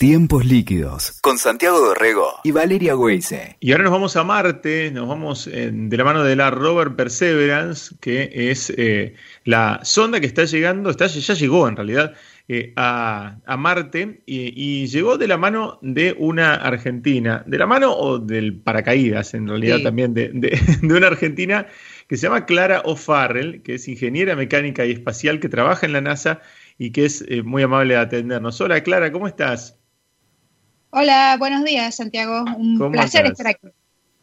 Tiempos líquidos con Santiago Dorrego y Valeria Weise. Y ahora nos vamos a Marte, nos vamos eh, de la mano de la rover Perseverance, que es eh, la sonda que está llegando, está, ya llegó en realidad eh, a, Marte y, llegó de la mano de una argentina, de la mano o del paracaídas en realidad también, de, de una argentina que se llama Clara O'Farrell, que es ingeniera mecánica y espacial que trabaja en la NASA y que es muy amable de atendernos. Hola Clara, ¿cómo estás? Hola, buenos días, Santiago. Un placer estar aquí.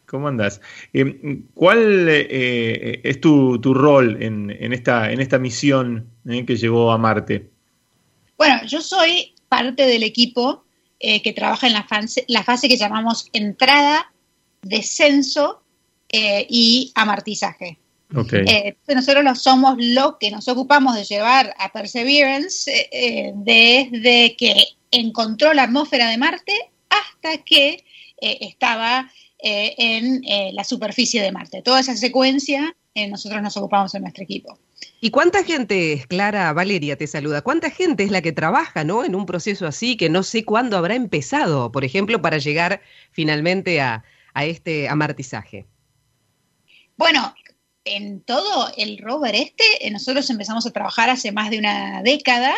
¿Cómo andas? Eh, ¿Cuál eh, es tu, rol en, esta, en esta misión eh, que llegó a Marte? Bueno, yo soy parte del equipo que trabaja en la fase, la fase que llamamos entrada, descenso y amartizaje. Okay. nosotros somos los que nos ocupamos de llevar a Perseverance desde que encontró la atmósfera de Marte hasta que eh, estaba eh, en eh, la superficie de Marte. Toda esa secuencia nosotros nos ocupamos en nuestro equipo. ¿Y cuánta gente es, Clara Valeria te saluda, cuánta gente es la que trabaja ¿no? en un proceso así que no sé cuándo habrá empezado, por ejemplo, para llegar finalmente a, a este amartizaje? Bueno, en todo el rover este, nosotros empezamos a trabajar hace más de una década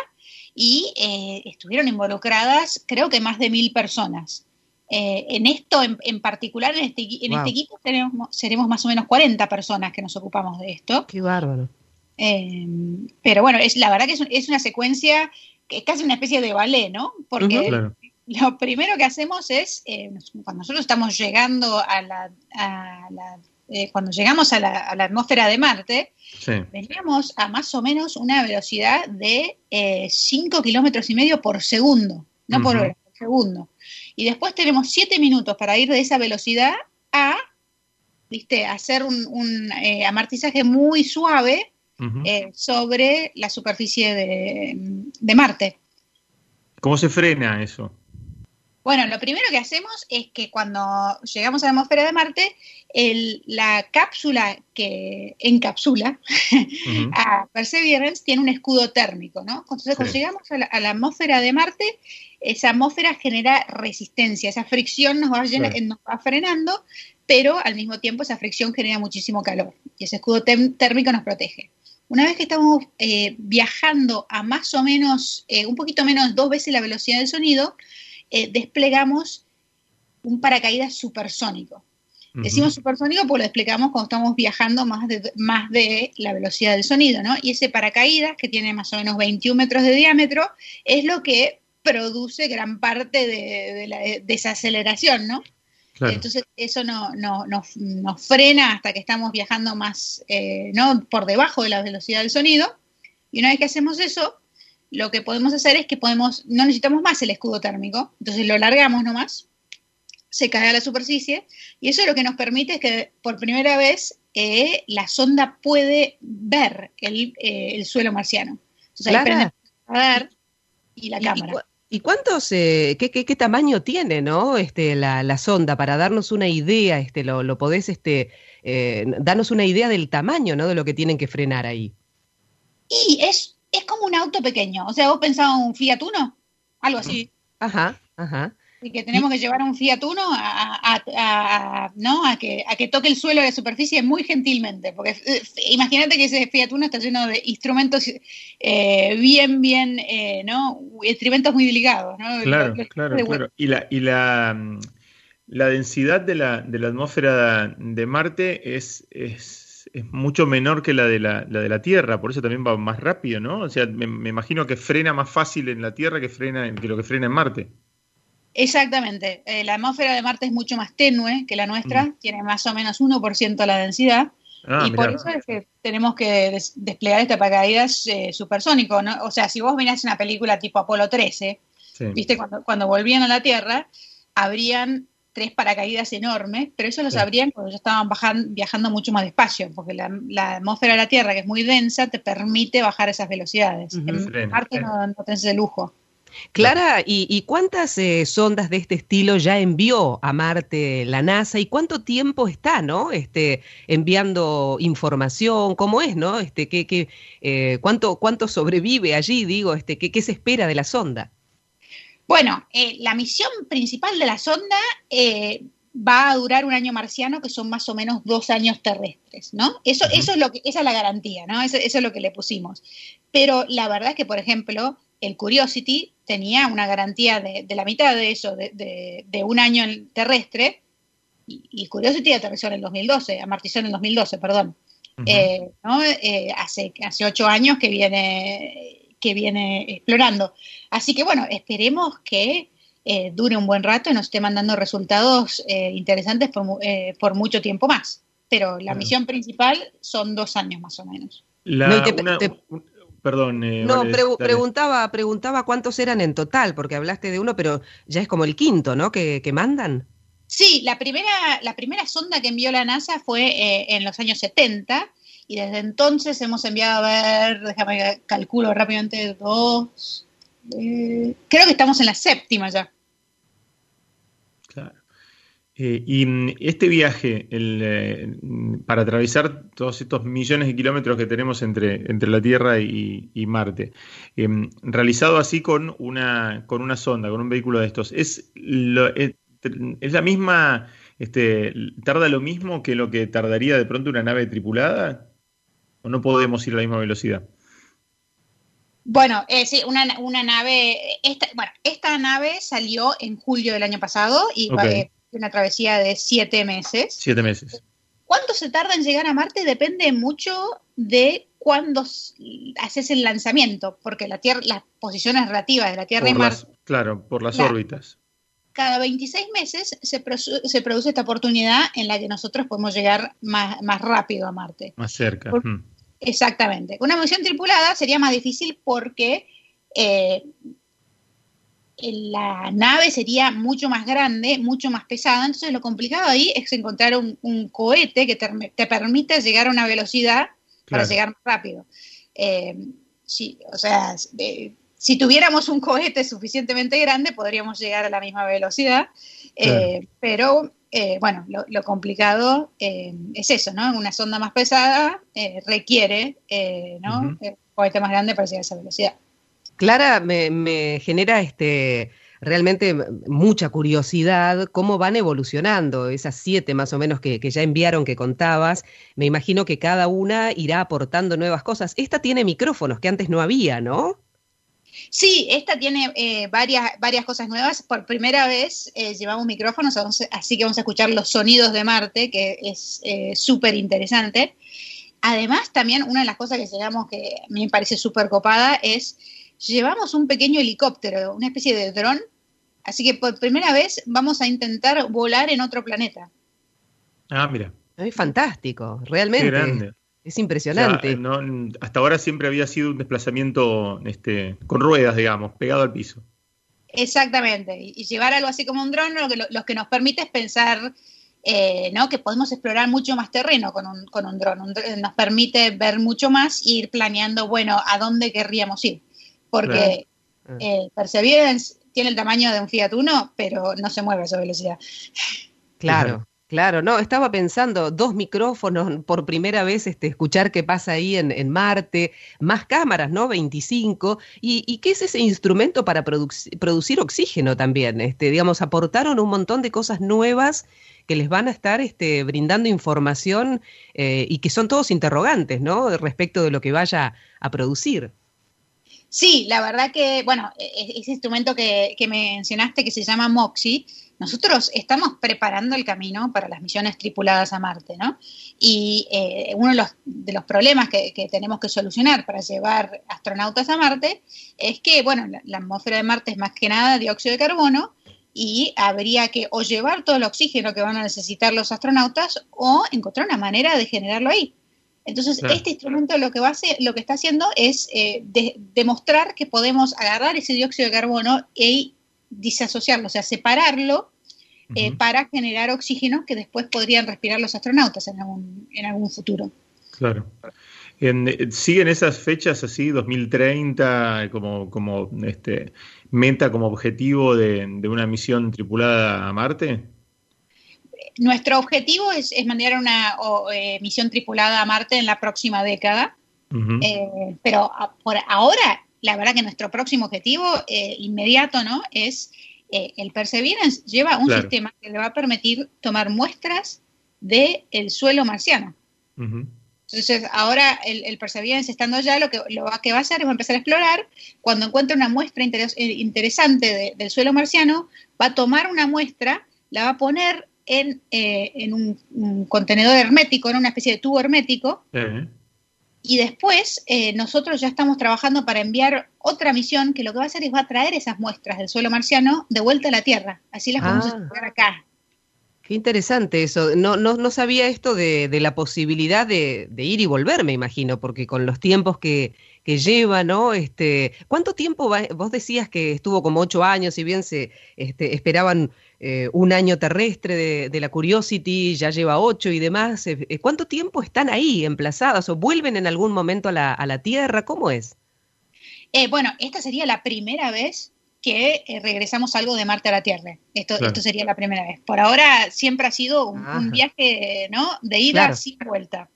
y eh, estuvieron involucradas creo que más de mil personas. Eh, en esto en, particular, en, este, este equipo tenemos, seremos más o menos 40 personas que nos ocupamos de esto. Qué bárbaro. Eh, pero bueno, es, la verdad que es, una secuencia que es casi una especie de ballet, ¿no? Porque lo primero que hacemos es, cuando nosotros estamos llegando a la, a la eh, cuando llegamos a la, atmósfera de Marte, veníamos a más o menos una velocidad de 5 eh, kilómetros y medio por segundo, no por hora, por segundo. Y después tenemos 7 minutos para ir de esa velocidad a, viste, hacer un, eh, amartizaje muy suave sobre la superficie de, de Marte. ¿Cómo se frena eso? Bueno, lo primero que hacemos es que cuando llegamos a la atmósfera de Marte, la cápsula que encapsula a Perseverance tiene un escudo térmico, ¿no? Entonces, cuando llegamos a la, atmósfera de Marte, esa atmósfera genera resistencia, esa fricción nos va, va, frenando, pero al mismo tiempo esa fricción genera muchísimo calor y ese escudo térmico nos protege. Una vez que estamos eh, viajando a más o menos, eh, un poquito menos dos veces la velocidad del sonido, eh, desplegamos un paracaídas supersónico. Decimos supersónico porque lo desplegamos cuando estamos viajando más de, más de la velocidad del sonido, ¿no? Y ese paracaídas, que tiene más o menos 21 metros de diámetro, es lo que produce gran parte de, la desaceleración, ¿no? Entonces eso no, nos frena hasta que estamos viajando más, eh, ¿no? Por debajo de la velocidad del sonido. Y una vez que hacemos eso, lo que podemos hacer es que podemos, no necesitamos más el escudo térmico, entonces lo largamos nomás, se cae a la superficie, y eso lo que nos permite es que por primera vez eh, la sonda puede ver el, eh, suelo marciano. Entonces ahí prende el radar y la cámara. ¿Y cuántos, eh, qué, qué, tamaño tiene, no, este, la, la, sonda para darnos una idea, este, lo, lo podés, este, darnos una idea del tamaño, no, de lo que tienen que frenar ahí? Y es es como un auto pequeño. O sea, vos pensabas un Fiat Uno, algo así. Ajá, ajá. Y que tenemos que llevar a un Fiat Uno a, ¿no? a, que, a que toque el suelo de la superficie muy gentilmente. Porque eh, imagínate que ese Fiat Uno está lleno de instrumentos eh, bien, bien, eh, ¿no? Instrumentos muy delicados, ¿no? Claro, claro, claro. Y la, y la, mm, la densidad de la, de la atmósfera de Marte es, es es mucho menor que la de la, de la Tierra, por eso también va más rápido, ¿no? O sea, me, imagino que frena más fácil en la Tierra que, frena, que lo que frena en Marte. Exactamente. Eh, la atmósfera de Marte es mucho más tenue que la nuestra, mm. tiene más o menos 1% la densidad. Ah, y por eso es que tenemos que desplegar este paracaídas eh, supersónico. ¿no? O sea, si vos mirás una película tipo Apolo 13, ¿viste? Cuando, cuando volvían a la Tierra, habrían tres paracaídas enormes, pero eso lo sabrían cuando ya estaban bajando, viajando mucho más despacio, porque la, atmósfera de la Tierra, que es muy densa, te permite bajar esas velocidades. En Marte no, no tenés ese lujo. Clara, ¿y, cuántas eh, sondas de este estilo ya envió a Marte la NASA y cuánto tiempo está, ¿no? Este, enviando información, ¿cómo es, no? Este, ¿qué, qué, eh, cuánto, ¿Cuánto sobrevive allí, digo, este, qué, qué se espera de la sonda? Bueno, eh, la misión principal de la sonda eh, va a durar un año marciano, que son más o menos dos años terrestres, ¿no? Eso, eso es lo que, esa es la garantía, ¿no? Eso, es lo que le pusimos. Pero la verdad es que, por ejemplo, el Curiosity tenía una garantía de, la mitad de eso, de, un año terrestre, y, Curiosity aterrizó en el 2012, amartizó en el 2012, perdón. Eh, ¿no? hace, hace ocho años que viene que viene explorando. Así que bueno, esperemos que eh, dure un buen rato y nos esté mandando resultados eh, interesantes eh, por, mucho tiempo más. Pero la misión principal son dos años más o menos. perdón. no, preguntaba, preguntaba cuántos eran en total, porque hablaste de uno, pero ya es como el quinto, ¿no? Que, que mandan. Sí, la primera, la primera sonda que envió la NASA fue en los años 70 y desde entonces hemos enviado a ver, déjame calculo rápidamente, dos, eh, creo que estamos en la séptima ya. Claro. Eh, y mm, este viaje, el, eh, para atravesar todos estos millones de kilómetros que tenemos entre, entre la Tierra y, Marte, realizado así con una, con una sonda, con un vehículo de estos, ¿es, es, la misma, este, tarda lo mismo que lo que tardaría de pronto una nave tripulada? ¿O no podemos ir a la misma velocidad? Bueno, eh, sí, una, nave, esta, bueno, esta nave salió en julio del año pasado y va a una travesía de siete meses. Siete meses. ¿Cuánto se tarda en llegar a Marte? Depende mucho de cuándo haces el lanzamiento, porque la Tierra, las posiciones relativas de la Tierra y Marte. Claro, por las órbitas. Cada 26 meses se, se, produce esta oportunidad en la que nosotros podemos llegar más, más rápido a Marte. Más cerca. Exactamente. Una misión tripulada sería más difícil porque eh, la nave sería mucho más grande, mucho más pesada. Entonces lo complicado ahí es encontrar un, cohete que te, permita llegar a una velocidad para llegar más rápido. Eh, o sea, si tuviéramos un cohete suficientemente grande, podríamos llegar a la misma velocidad. Eh, pero eh, bueno, lo, complicado eh, es eso, ¿no? Una sonda más pesada eh, requiere, ¿no? Un cohete más grande para llegar a esa velocidad. Clara, me, genera este realmente mucha curiosidad cómo van evolucionando esas siete más o menos que, ya enviaron que contabas. Me imagino que cada una irá aportando nuevas cosas. Esta tiene micrófonos que antes no había, ¿no? Sí, esta tiene eh, varias, varias cosas nuevas. Por primera vez eh, llevamos micrófonos, así que vamos a escuchar los sonidos de Marte, que es eh, súper interesante. Además, también una de las cosas que llegamos que a mí me parece súper copada es, llevamos un pequeño helicóptero, una especie de dron, así que por primera vez vamos a intentar volar en otro planeta. Ah, mira. Es fantástico, realmente. Qué grande. Es impresionante. hasta ahora siempre había sido un desplazamiento este, con ruedas, digamos, pegado al piso. Exactamente. Y, llevar algo así como un dron lo que, lo, que nos permite es pensar eh, ¿no? que podemos explorar mucho más terreno con un, con un dron. nos permite ver mucho más e ir planeando, bueno, a dónde querríamos ir. Porque eh, Perseverance tiene el tamaño de un Fiat Uno, pero no se mueve a esa velocidad. Claro. Claro, no, estaba pensando, dos micrófonos por primera vez, este, escuchar qué pasa ahí en, Marte, más cámaras, ¿no? 25. ¿Y, qué es ese instrumento para producir oxígeno también? Este, digamos, aportaron un montón de cosas nuevas que les van a estar este, brindando información eh, y que son todos interrogantes, ¿no? Respecto de lo que vaya a producir. Sí, la verdad que, bueno, e, e, ese instrumento que, que mencionaste que se llama MOXIE, nosotros estamos preparando el camino para las misiones tripuladas a Marte, ¿no? Y eh, uno de los, problemas que, tenemos que solucionar para llevar astronautas a Marte es que, bueno, la, atmósfera de Marte es más que nada dióxido de carbono y habría que o llevar todo el oxígeno que van a necesitar los astronautas o encontrar una manera de generarlo ahí. Entonces, este instrumento lo que, va a hacer, lo que está haciendo es eh, demostrar que podemos agarrar ese dióxido de carbono e disasociarlo, o sea, separarlo eh, para generar oxígeno que después podrían respirar los astronautas en algún, en algún futuro. Claro. Eh, ¿Siguen esas fechas así, 2030, como, como este, meta, como objetivo de, una misión tripulada a Marte? Nuestro objetivo es, mandar una eh, misión tripulada a Marte en la próxima década, pero por ahora la verdad que nuestro próximo objetivo eh, inmediato, ¿no? Es eh, el Perseverance lleva un sistema que le va a permitir tomar muestras del el suelo marciano. Entonces, ahora el, Perseverance estando allá, lo que, lo que va a hacer es va a empezar a explorar. Cuando encuentre una muestra eh, interesante del suelo marciano, va a tomar una muestra, la va a poner en, en un, contenedor hermético, en una especie de tubo hermético. Y después eh, nosotros ya estamos trabajando para enviar otra misión que lo que va a hacer es va a traer esas muestras del suelo marciano de vuelta a la Tierra. Así las vamos a ah. estudiar acá. Qué interesante eso. No, no, no sabía esto de, la posibilidad de, ir y volver, me imagino, porque con los tiempos que, que lleva, ¿no? Este, ¿Cuánto tiempo va? Vos decías que estuvo como ocho años, si bien se este, esperaban eh, un año terrestre de, la Curiosity, ya lleva ocho y demás. Eh, eh, ¿Cuánto tiempo están ahí emplazadas o vuelven en algún momento a la, a la Tierra? ¿Cómo es? bueno, esta sería la primera vez que eh, regresamos algo de Marte a la Tierra. Esto, esto sería la primera vez. Por ahora siempre ha sido un, viaje ¿no? de ida sin vuelta.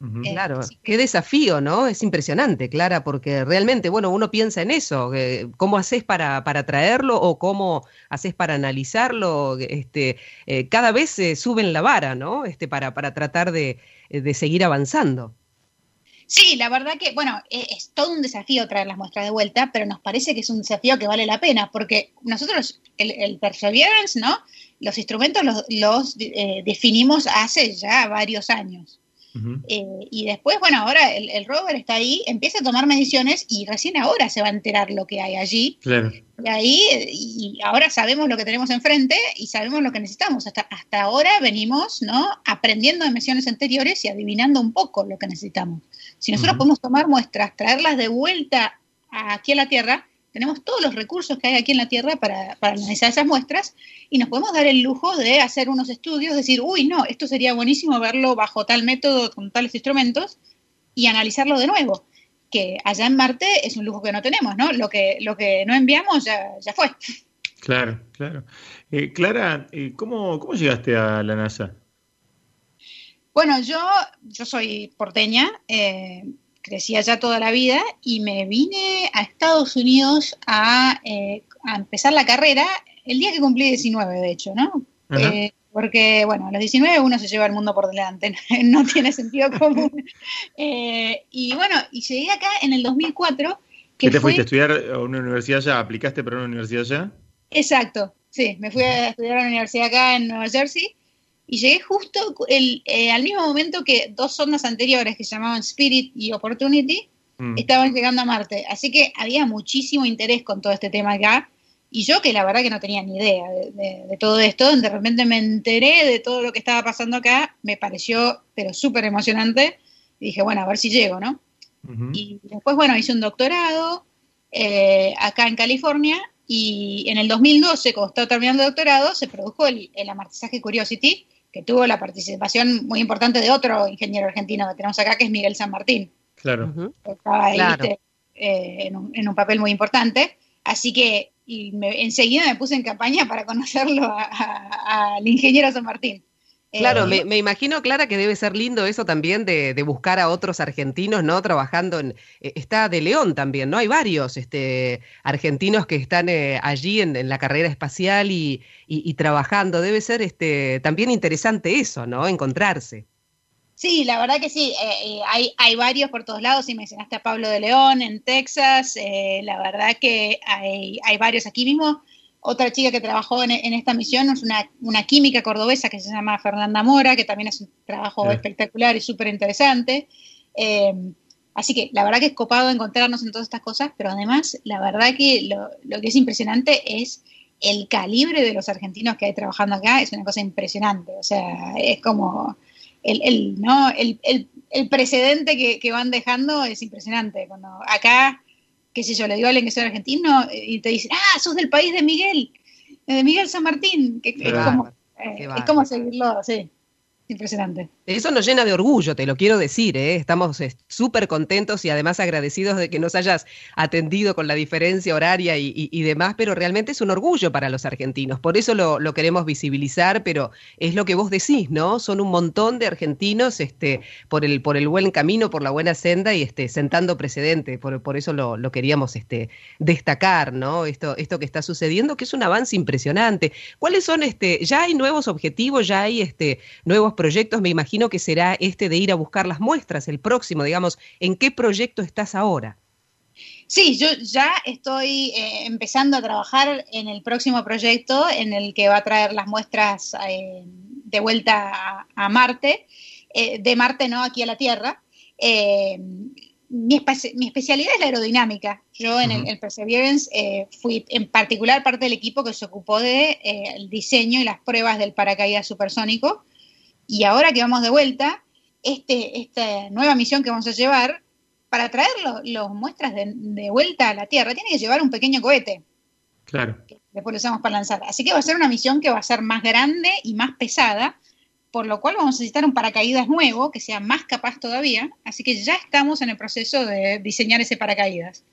Eh, claro, qué desafío, ¿no? Es impresionante, Clara, porque realmente, bueno, uno piensa en eso, cómo haces para, para traerlo o cómo haces para analizarlo, este, eh, cada vez se suben la vara, ¿no? Este, para, para tratar de, de seguir avanzando. Sí, la verdad que, bueno, e, es, todo un desafío traer las muestras de vuelta, pero nos parece que es un desafío que vale la pena, porque nosotros, el, Perseverance, ¿no? Los instrumentos los, eh, definimos hace ya varios años. Eh, y después, bueno, ahora el, rover está ahí, empieza a tomar mediciones y recién ahora se va a enterar lo que hay allí. Y ahí, y ahora sabemos lo que tenemos enfrente y sabemos lo que necesitamos. Hasta, hasta ahora venimos, ¿no? Aprendiendo de misiones anteriores y adivinando un poco lo que necesitamos. Si nosotros podemos tomar muestras, traerlas de vuelta aquí a la Tierra, tenemos todos los recursos que hay aquí en la Tierra para, analizar esas muestras y nos podemos dar el lujo de hacer unos estudios, decir, uy, no, esto sería buenísimo verlo bajo tal método, con tales instrumentos y analizarlo de nuevo. Que allá en Marte es un lujo que no tenemos, ¿no? Lo que, lo que no enviamos ya, ya fue. Claro, claro. Eh, Clara, eh, ¿cómo, ¿cómo llegaste a la NASA? Bueno, yo, yo soy porteña, eh, crecí allá toda la vida y me vine a Estados Unidos a, eh, empezar la carrera el día que cumplí 19, de hecho, ¿no? Eh, porque, bueno, a los 19 uno se lleva el mundo por delante, no tiene sentido común. y bueno, y llegué acá en el 2004. ¿Qué te fuiste a estudiar a una universidad allá? ¿Aplicaste para una universidad allá? Exacto, sí, me fui a estudiar a una universidad acá en Nueva Jersey y llegué justo el, eh, al mismo momento que dos sondas anteriores que se llamaban Spirit y Opportunity mm. estaban llegando a Marte. Así que había muchísimo interés con todo este tema acá. Y yo que la verdad que no tenía ni idea de, todo esto, de repente me enteré de todo lo que estaba pasando acá, me pareció pero súper emocionante. Y dije, bueno, a ver si llego, ¿no? Y después, bueno, hice un doctorado eh, acá en California y en el 2012, cuando estaba terminando el doctorado, se produjo el, el amartizaje Curiosity, que tuvo la participación muy importante de otro ingeniero argentino que tenemos acá, que es Miguel San Martín. Claro. Estaba ahí eh, en, un, papel muy importante. Así que y enseguida me puse en campaña para conocerlo al ingeniero San Martín. Claro, eh, me, imagino, Clara, que debe ser lindo eso también de, buscar a otros argentinos, ¿no? Trabajando en... Eh, está de León también, ¿no? Hay varios este, argentinos que están eh, allí en, la carrera espacial y, trabajando. Debe ser este, también interesante eso, ¿no? Encontrarse. Sí, la verdad que sí. hay, hay varios por todos lados. Si mencionaste a Pablo de León en Texas, la verdad que hay, hay varios aquí mismo otra chica que trabajó en, esta misión es una, química cordobesa que se llama Fernanda Mora, que también es un trabajo espectacular y súper interesante. Eh, así que la verdad que es copado encontrarnos en todas estas cosas, pero además la verdad que lo, que es impresionante es el calibre de los argentinos que hay trabajando acá, es una cosa impresionante. O sea, es como el, ¿no? el, precedente que, que, van dejando es impresionante. Cuando acá qué sé yo, le digo a alguien que soy argentino eh, y te dice, ah, sos del país de Miguel, de Miguel San Martín, que, es, como, eh, es como seguirlo, sí. Impresionante. Eso nos llena de orgullo, te lo quiero decir, ¿eh? estamos súper contentos y además agradecidos de que nos hayas atendido con la diferencia horaria y, demás, pero realmente es un orgullo para los argentinos, por eso lo, queremos visibilizar, pero es lo que vos decís, ¿no? Son un montón de argentinos este, por, el, por el buen camino, por la buena senda y este, sentando precedente, por, por eso lo, lo, queríamos este, destacar, ¿no? Esto, esto que está sucediendo, que es un avance impresionante. ¿Cuáles son, este, ya hay nuevos objetivos, ya hay este, nuevos proyectos, me imagino que será este de ir a buscar las muestras, el próximo, digamos, ¿en qué proyecto estás ahora? Sí, yo ya estoy eh, empezando a trabajar en el próximo proyecto en el que va a traer las muestras eh, de vuelta a, Marte, eh, de Marte no aquí a la Tierra. Mi, especialidad es la aerodinámica. Yo en el, Perseverance fui en particular parte del equipo que se ocupó del de, diseño y las pruebas del paracaídas supersónico. Y ahora que vamos de vuelta, este, esta nueva misión que vamos a llevar, para traer los muestras de, vuelta a la Tierra, tiene que llevar un pequeño cohete. Claro. después lo usamos para lanzar. Así que va a ser una misión que va a ser más grande y más pesada, por lo cual vamos a necesitar un paracaídas nuevo que sea más capaz todavía. Así que ya estamos en el proceso de diseñar ese paracaídas.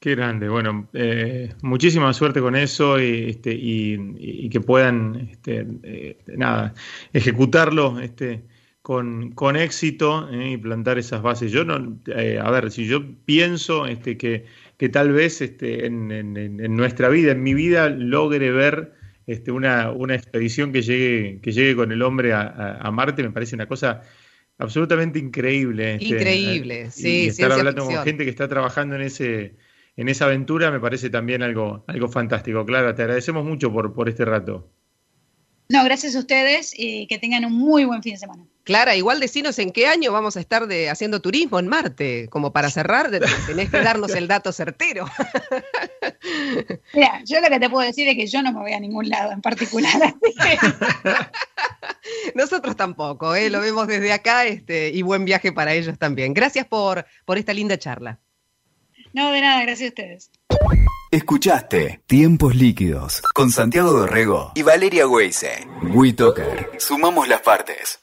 Qué grande, bueno, eh, muchísima suerte con eso y, este, y, que puedan, este, eh, nada, ejecutarlo este, con, con éxito eh, y plantar esas bases. Yo no, a ver, si yo pienso este, que, que tal vez este, en, en, nuestra vida, en mi vida, logre ver este, una, una expedición que llegue, que llegue con el hombre a, a Marte, me parece una cosa absolutamente increíble. Este, increíble, sí. Y estar hablando con gente que está trabajando en ese en esa aventura me parece también algo, algo fantástico. Clara, te agradecemos mucho por, por este rato. No, gracias a ustedes y que tengan un muy buen fin de semana. Clara, igual decinos en qué año vamos a estar de, haciendo turismo en Marte. Como para cerrar, tenés que darnos el dato certero. Mira, yo lo que te puedo decir es que yo no me voy a ningún lado en particular. Nosotros tampoco, ¿eh? lo vemos desde acá este, y buen viaje para ellos también. Gracias por, por esta linda charla. No, de nada, gracias a ustedes. Escuchaste Tiempos Líquidos con Santiago Dorrego y Valeria Weise. WeToker. Sumamos las partes.